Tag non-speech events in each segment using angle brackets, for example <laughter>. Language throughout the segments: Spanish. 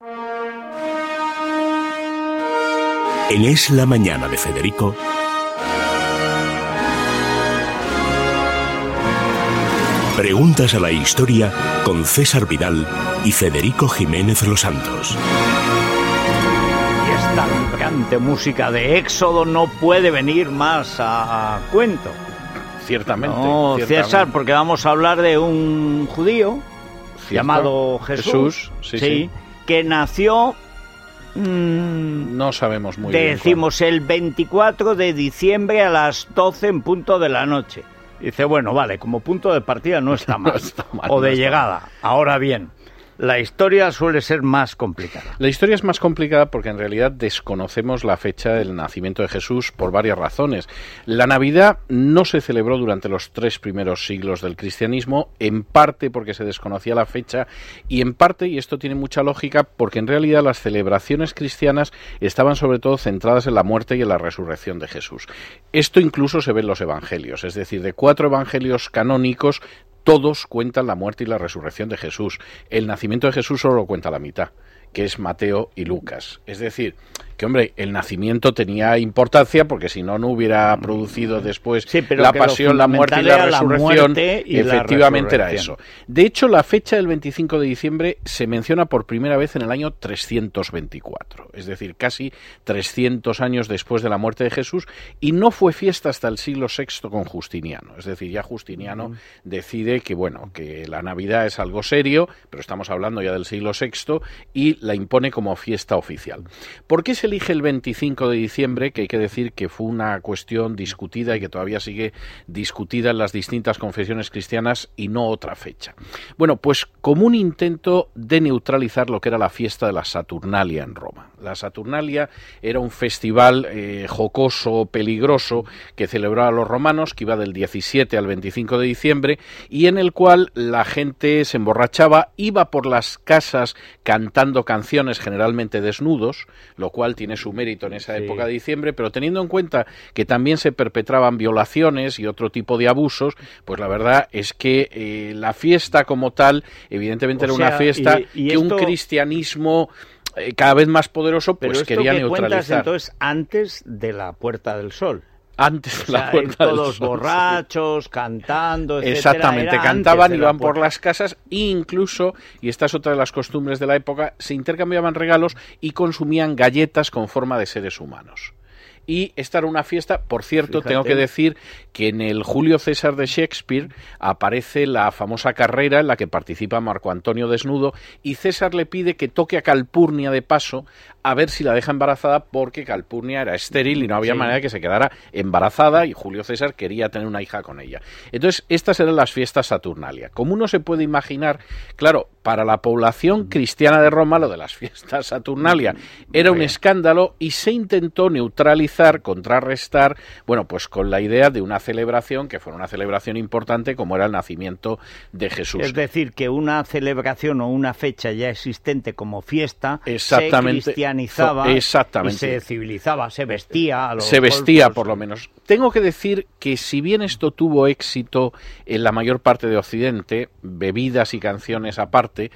En Es la Mañana de Federico, Preguntas a la Historia con César Vidal y Federico Jiménez Los Santos. Y esta vibrante música de Éxodo no puede venir más a, cuento. Ciertamente, No, ciertamente. César, porque vamos a hablar de un judío Cierto. llamado Jesús, Jesús, sí, sí. Que nació, mm, No sabemos muy bien. decimos, el 24 de diciembre a las 12 en punto de la noche. Dice, bueno, vale, como punto de partida no <laughs> está mal. está mal, o no de llegada. Ahora bien, la historia suele ser más complicada. La historia es más complicada porque en realidad desconocemos la fecha del nacimiento de Jesús por varias razones. La Navidad no se celebró durante los tres primeros siglos del cristianismo, en parte porque se desconocía la fecha y en parte, y esto tiene mucha lógica, porque en realidad las celebraciones cristianas estaban sobre todo centradas en la muerte y en la resurrección de Jesús. Esto incluso se ve en los evangelios, es decir, de cuatro evangelios canónicos, todos cuentan la muerte y la resurrección de Jesús. El nacimiento de Jesús solo lo cuenta la mitad, que es Mateo y Lucas. Es decir, que hombre, el nacimiento tenía importancia porque si no, no hubiera producido después Sí, pero la pasión, la muerte y la resurrección. y la Efectivamente era eso. De hecho, la fecha del 25 de diciembre se menciona por primera vez en el año 324, es decir, casi 300 años después de la muerte de Jesús, y no fue fiesta hasta el siglo VI con Justiniano. Es decir, ya Justiniano decide que, bueno, que la Navidad es algo serio, pero estamos hablando ya del siglo VI, y la impone como fiesta oficial. ¿Por qué se elige el 25 de diciembre? Que hay que decir que fue una cuestión discutida y que todavía sigue discutida en las distintas confesiones cristianas y no otra fecha. Bueno, pues como un intento de neutralizar lo que era la fiesta de la Saturnalia en Roma. La Saturnalia era un festival eh, jocoso, peligroso, que celebraban los romanos, que iba del 17 al 25 de diciembre, y en el cual la gente se emborrachaba, iba por las casas cantando canciones generalmente desnudos, lo cual tiene su mérito en esa Sí. época de diciembre, pero teniendo en cuenta que también se perpetraban violaciones y otro tipo de abusos, pues la verdad es que eh, la fiesta como tal, evidentemente O era una fiesta y- y que un cristianismo eh, cada vez más poderoso Pero pues esto quería que cuentas neutralizar. entonces antes de la Puerta del Sol. Antes O de la Puerta del todos Sol, sí. borrachos, cantando, etcétera, Exactamente, era cantaban, iban por las casas e incluso, y esta es otra de las costumbres de la época, se intercambiaban regalos y consumían galletas con forma de seres humanos. Y esta era una fiesta, por cierto, Fíjate. tengo que decir que en el Julio César de Shakespeare aparece la famosa carrera en la que participa Marco Antonio desnudo y César le pide que toque a Calpurnia de paso a ver si la deja embarazada porque Calpurnia era estéril y no había Sí. manera de que se quedara embarazada y Julio César quería tener una hija con ella. Entonces, estas eran las fiestas Saturnalia. Como uno se puede imaginar, claro, para la población cristiana de Roma lo de las fiestas Saturnalia era un escándalo y se intentó neutralizar, contrarrestar, bueno, pues con la idea de una celebración que fuera una celebración importante como era el nacimiento de Jesús. Es decir, que una celebración o una fecha ya existente como fiesta Exactamente. se cristianizaba exactamente. y se civilizaba, se vestía. A los se vestía golpes. por lo menos. Tengo que decir que si bien esto tuvo éxito en la mayor parte de Occidente, bebidas y canciones aparte,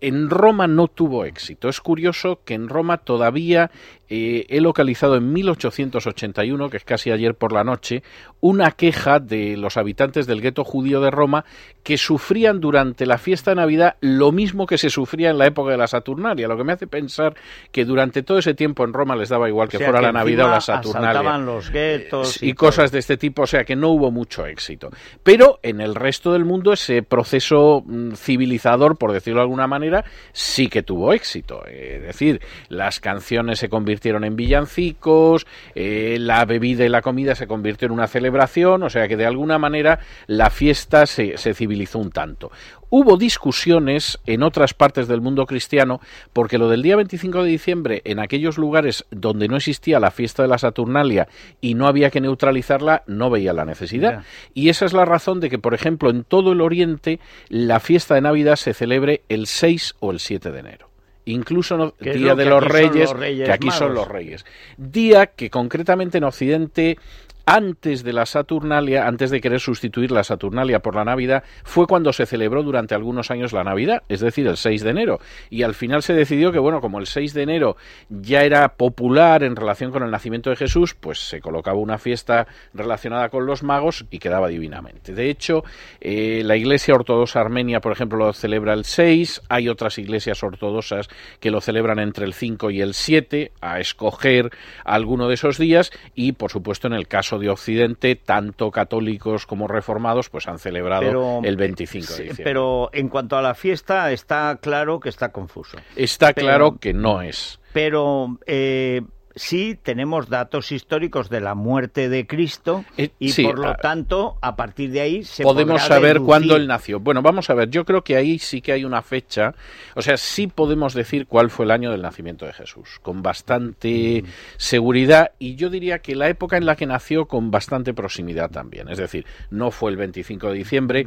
en Roma no tuvo éxito. Es curioso que en Roma todavía eh, he localizado en 1881, que es casi ayer por la noche, una queja de los habitantes del gueto judío de Roma que sufrían durante la fiesta de Navidad lo mismo que se sufría en la época de la Saturnalia, lo que me hace pensar que durante todo ese tiempo en Roma les daba igual que O sea, fuera que la Navidad o la Saturnalia asaltaban los guetos y, y cosas de este tipo, o sea que no hubo mucho éxito. Pero en el resto del mundo ese proceso mm, civilizador, por decirlo de alguna manera, sí que tuvo éxito. Es decir, las canciones se convirtieron en villancicos, eh, la bebida y la comida se convirtió en una celebración, o sea que de alguna manera la fiesta se, se civilizó un tanto. Hubo discusiones en otras partes del mundo cristiano porque lo del día 25 de diciembre en aquellos lugares donde no existía la fiesta de la Saturnalia y no había que neutralizarla, no veía la necesidad. Y esa es la razón de que, por ejemplo, en todo el Oriente la fiesta de Navidad se celebre el 6 o el 7 de enero. Incluso no- Día lo de los Reyes, los Reyes que aquí son los Reyes. Día que concretamente en Occidente antes de la Saturnalia, antes de querer sustituir la Saturnalia por la Navidad, fue cuando se celebró durante algunos años la Navidad, es decir, el 6 de enero. Y al final se decidió que, bueno, como el 6 de enero ya era popular en relación con el nacimiento de Jesús, pues se colocaba una fiesta relacionada con los magos y quedaba divinamente. De hecho, eh, la Iglesia Ortodoxa Armenia, por ejemplo, lo celebra el 6, hay otras iglesias ortodoxas que lo celebran entre el 5 y el 7, a escoger alguno de esos días, y por supuesto en el caso de Occidente, tanto católicos como reformados, pues han celebrado el 25 de diciembre. Pero en cuanto a la fiesta, está claro que está confuso. Está claro que no es. Pero eh, sí tenemos datos históricos de la muerte de Cristo eh, y por lo tanto a partir de ahí se podemos saber cuándo él nació. Bueno, vamos a ver, yo creo que ahí sí que hay una fecha, o sea, sí podemos decir cuál fue el año del nacimiento de Jesús, con bastante mm. seguridad y yo diría que la época en la que nació con bastante proximidad también, es decir, no fue el 25 de diciembre,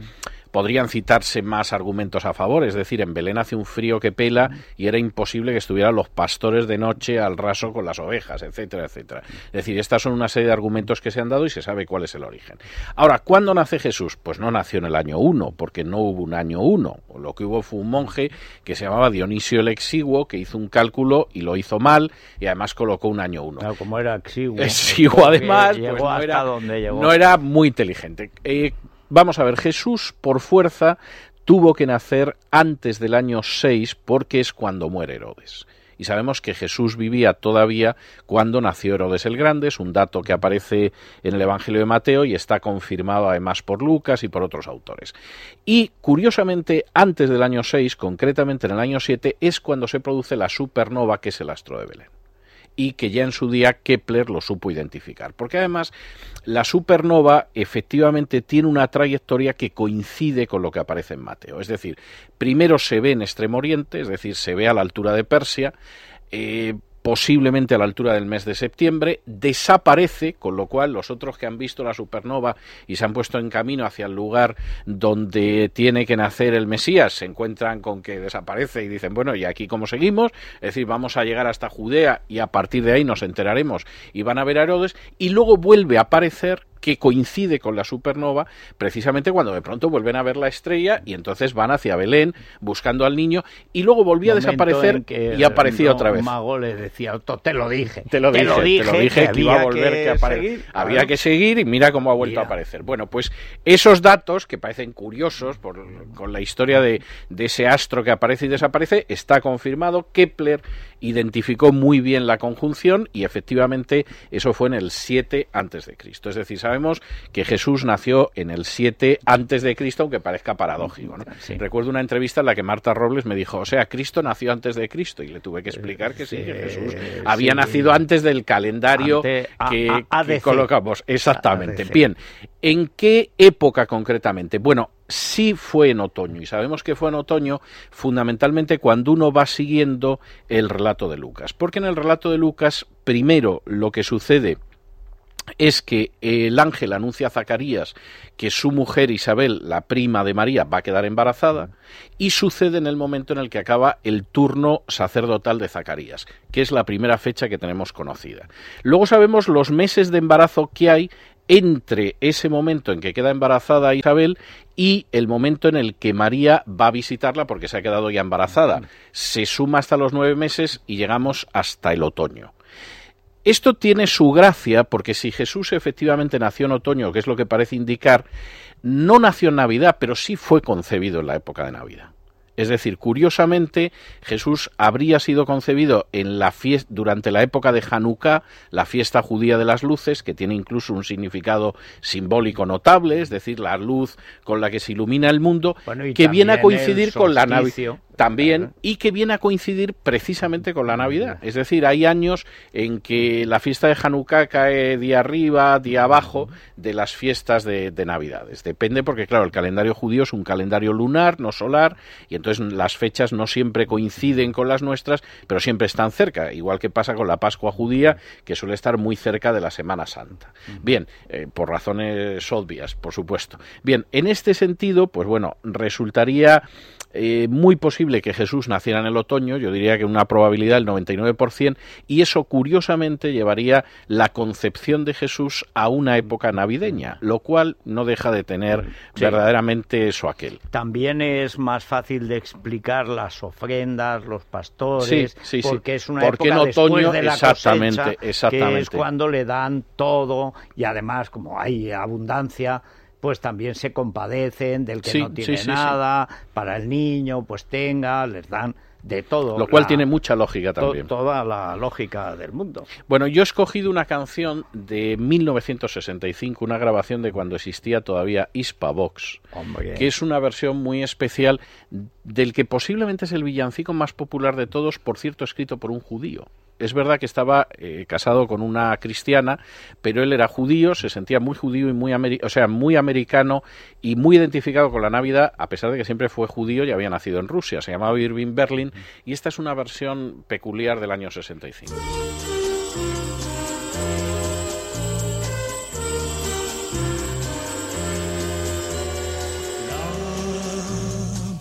podrían citarse más argumentos a favor, es decir, en Belén hace un frío que pela y era imposible que estuvieran los pastores de noche al raso con las ovejas, etcétera, etcétera. Es decir, estas son una serie de argumentos que se han dado y se sabe cuál es el origen. Ahora, ¿cuándo nace Jesús? Pues no nació en el año 1, porque no hubo un año 1. Lo que hubo fue un monje que se llamaba Dionisio el Exiguo, que hizo un cálculo y lo hizo mal y además colocó un año 1. Claro, como era exiguo. Exiguo <laughs> además, pues no, era, no era muy inteligente. Eh, Vamos a ver, Jesús por fuerza tuvo que nacer antes del año 6 porque es cuando muere Herodes. Y sabemos que Jesús vivía todavía cuando nació Herodes el Grande, es un dato que aparece en el Evangelio de Mateo y está confirmado además por Lucas y por otros autores. Y curiosamente, antes del año 6, concretamente en el año 7, es cuando se produce la supernova que es el astro de Belén y que ya en su día Kepler lo supo identificar. Porque además la supernova efectivamente tiene una trayectoria que coincide con lo que aparece en Mateo. Es decir, primero se ve en Extremo Oriente, es decir, se ve a la altura de Persia, eh, posiblemente a la altura del mes de septiembre, desaparece, con lo cual los otros que han visto la supernova y se han puesto en camino hacia el lugar donde tiene que nacer el Mesías, se encuentran con que desaparece y dicen, bueno, ¿y aquí cómo seguimos? Es decir, vamos a llegar hasta Judea y a partir de ahí nos enteraremos y van a ver a Herodes y luego vuelve a aparecer que coincide con la supernova precisamente cuando de pronto vuelven a ver la estrella y entonces van hacia Belén buscando al niño y luego volvía a desaparecer y aparecía otra vez. mago le decía, te lo dije, te lo dije, te lo dije, que, iba a volver que, seguir, había que seguir y mira cómo ha vuelto a aparecer. Bueno, pues esos datos que parecen curiosos por, con la historia de, de ese astro que aparece y desaparece está confirmado. Kepler identificó muy bien la conjunción y efectivamente eso fue en el 7 antes de Cristo. Es decir, sabemos que Jesús nació en el 7 antes de Cristo, aunque parezca paradójico. Recuerdo una entrevista en la que Marta Robles me dijo, o sea, Cristo nació antes de Cristo y le tuve que explicar que sí, que Jesús había nacido antes del calendario que, que colocamos. Exactamente. Bien, ¿en qué época concretamente? Bueno, sí fue en otoño y sabemos que fue en otoño fundamentalmente cuando uno va siguiendo el relato de Lucas, porque en el relato de Lucas primero lo que sucede es que el ángel anuncia a Zacarías que su mujer Isabel, la prima de María, va a quedar embarazada y sucede en el momento en el que acaba el turno sacerdotal de Zacarías, que es la primera fecha que tenemos conocida. Luego sabemos los meses de embarazo que hay entre ese momento en que queda embarazada Isabel y el momento en el que María va a visitarla porque se ha quedado ya embarazada. Se suma hasta los nueve meses y llegamos hasta el otoño. Esto tiene su gracia porque si Jesús efectivamente nació en otoño, que es lo que parece indicar, no nació en Navidad, pero sí fue concebido en la época de Navidad. Es decir, curiosamente, Jesús habría sido concebido en la fiesta, durante la época de Hanukkah, la fiesta judía de las luces, que tiene incluso un significado simbólico notable, es decir, la luz con la que se ilumina el mundo, que viene a coincidir con la Navidad también y que viene a coincidir precisamente con la Navidad. Es decir, hay años en que la fiesta de Hanukkah cae día arriba, día abajo de las fiestas de, Navidades. Depende porque, claro, el calendario judío es un calendario lunar, no solar, y entonces las fechas no siempre coinciden con las nuestras, pero siempre están cerca, igual que pasa con la Pascua judía, que suele estar muy cerca de la Semana Santa. Bien, eh, por razones obvias, por supuesto. Bien, en este sentido, pues bueno, resultaría eh, muy posible posible que Jesús naciera en el otoño, yo diría que una probabilidad del 99%, y eso curiosamente llevaría la concepción de Jesús a una época navideña, lo cual no deja de tener verdaderamente eso aquel. También es más fácil de explicar las ofrendas, los pastores, porque es una época en otoño, de la exactamente, exactamente. que es cuando le dan todo y además como hay abundancia, pues también se compadecen del que no tiene nada, para el niño, pues tenga, les dan de todo. Lo cual tiene mucha lógica también. toda la lógica del mundo. Bueno, yo he escogido una canción de 1965, una grabación de cuando existía todavía Hispavox, que es una versión muy especial del que posiblemente es el villancico más popular de todos, por cierto, escrito por un judío es verdad que estaba eh, casado con una cristiana, pero él era judío, se sentía muy judío y muy, o sea, muy americano y muy identificado con la Navidad, a pesar de que siempre fue judío y había nacido en Rusia. Se llamaba Irving Berlin y esta es una versión peculiar del año 65.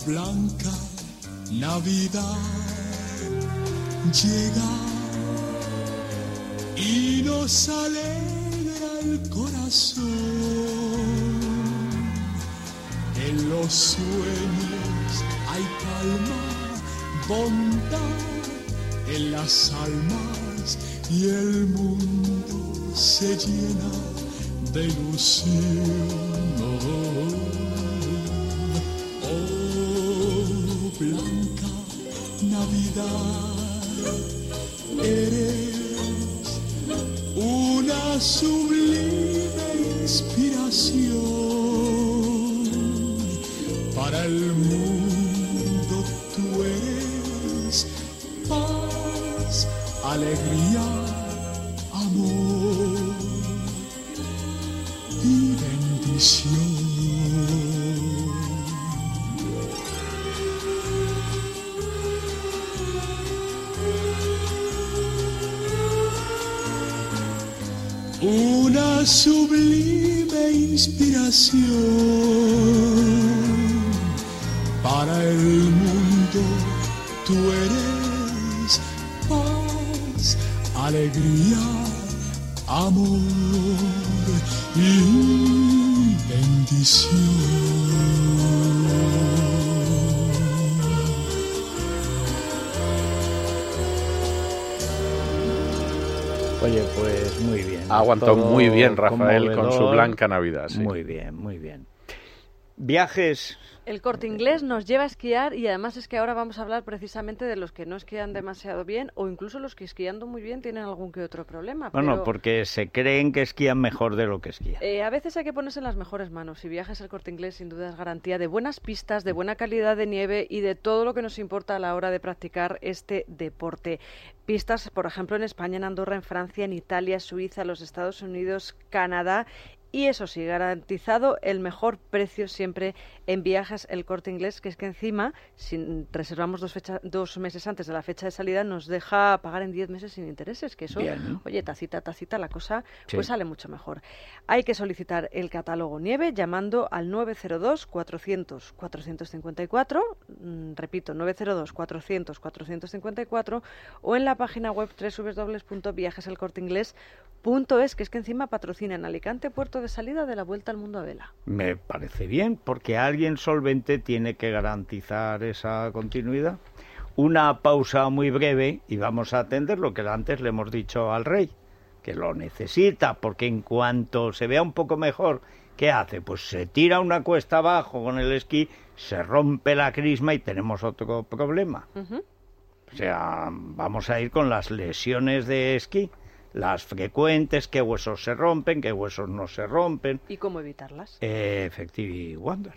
blanca Navidad llega nos alegra el corazón. En los sueños hay calma, bondad en las almas y el mundo se llena de ilusión. Oh, blanca Navidad, sublime inspiración para el mundo. Tú eres paz, alegría, una sublime inspiración para el mundo. Tú eres paz, alegría, amor y bendición. Oye, pues muy bien. Ha aguantado muy bien Rafael con su blanca Navidad. Muy bien, muy bien. Viajes el corte inglés nos lleva a esquiar y además es que ahora vamos a hablar precisamente de los que no esquían demasiado bien o incluso los que esquiando muy bien tienen algún que otro problema. Bueno, porque se creen que esquían mejor de lo que esquían. Eh, a veces hay que ponerse en las mejores manos. Si viajes al corte inglés, sin duda es garantía de buenas pistas, de buena calidad de nieve y de todo lo que nos importa a la hora de practicar este deporte. Pistas, por ejemplo, en España, en Andorra, en Francia, en Italia, Suiza, los Estados Unidos, Canadá y eso sí, garantizado el mejor precio siempre en viajes el corte inglés, que es que encima, si reservamos dos, dos meses antes de la fecha de salida, nos deja pagar en 10 meses sin intereses, que eso, oye, tacita, tacita, la cosa pues sale mucho mejor. Hay que solicitar el catálogo nieve llamando al 902-400-454, mm, repito, 902-400-454, o en la página web www.viajeselcorteingles.es, que es que encima patrocina en Alicante, Puerto de salida de la vuelta al mundo a vela. Me parece bien, porque alguien solvente tiene que garantizar esa continuidad. Una pausa muy breve y vamos a atender lo que antes le hemos dicho al rey, que lo necesita, porque en cuanto se vea un poco mejor, ¿qué hace? Pues se tira una cuesta abajo con el esquí, se rompe la crisma y tenemos otro problema. O sea, vamos a ir con las lesiones de esquí las frecuentes, qué huesos se rompen, qué huesos no se rompen. ¿Y cómo evitarlas? Eh, Wonder.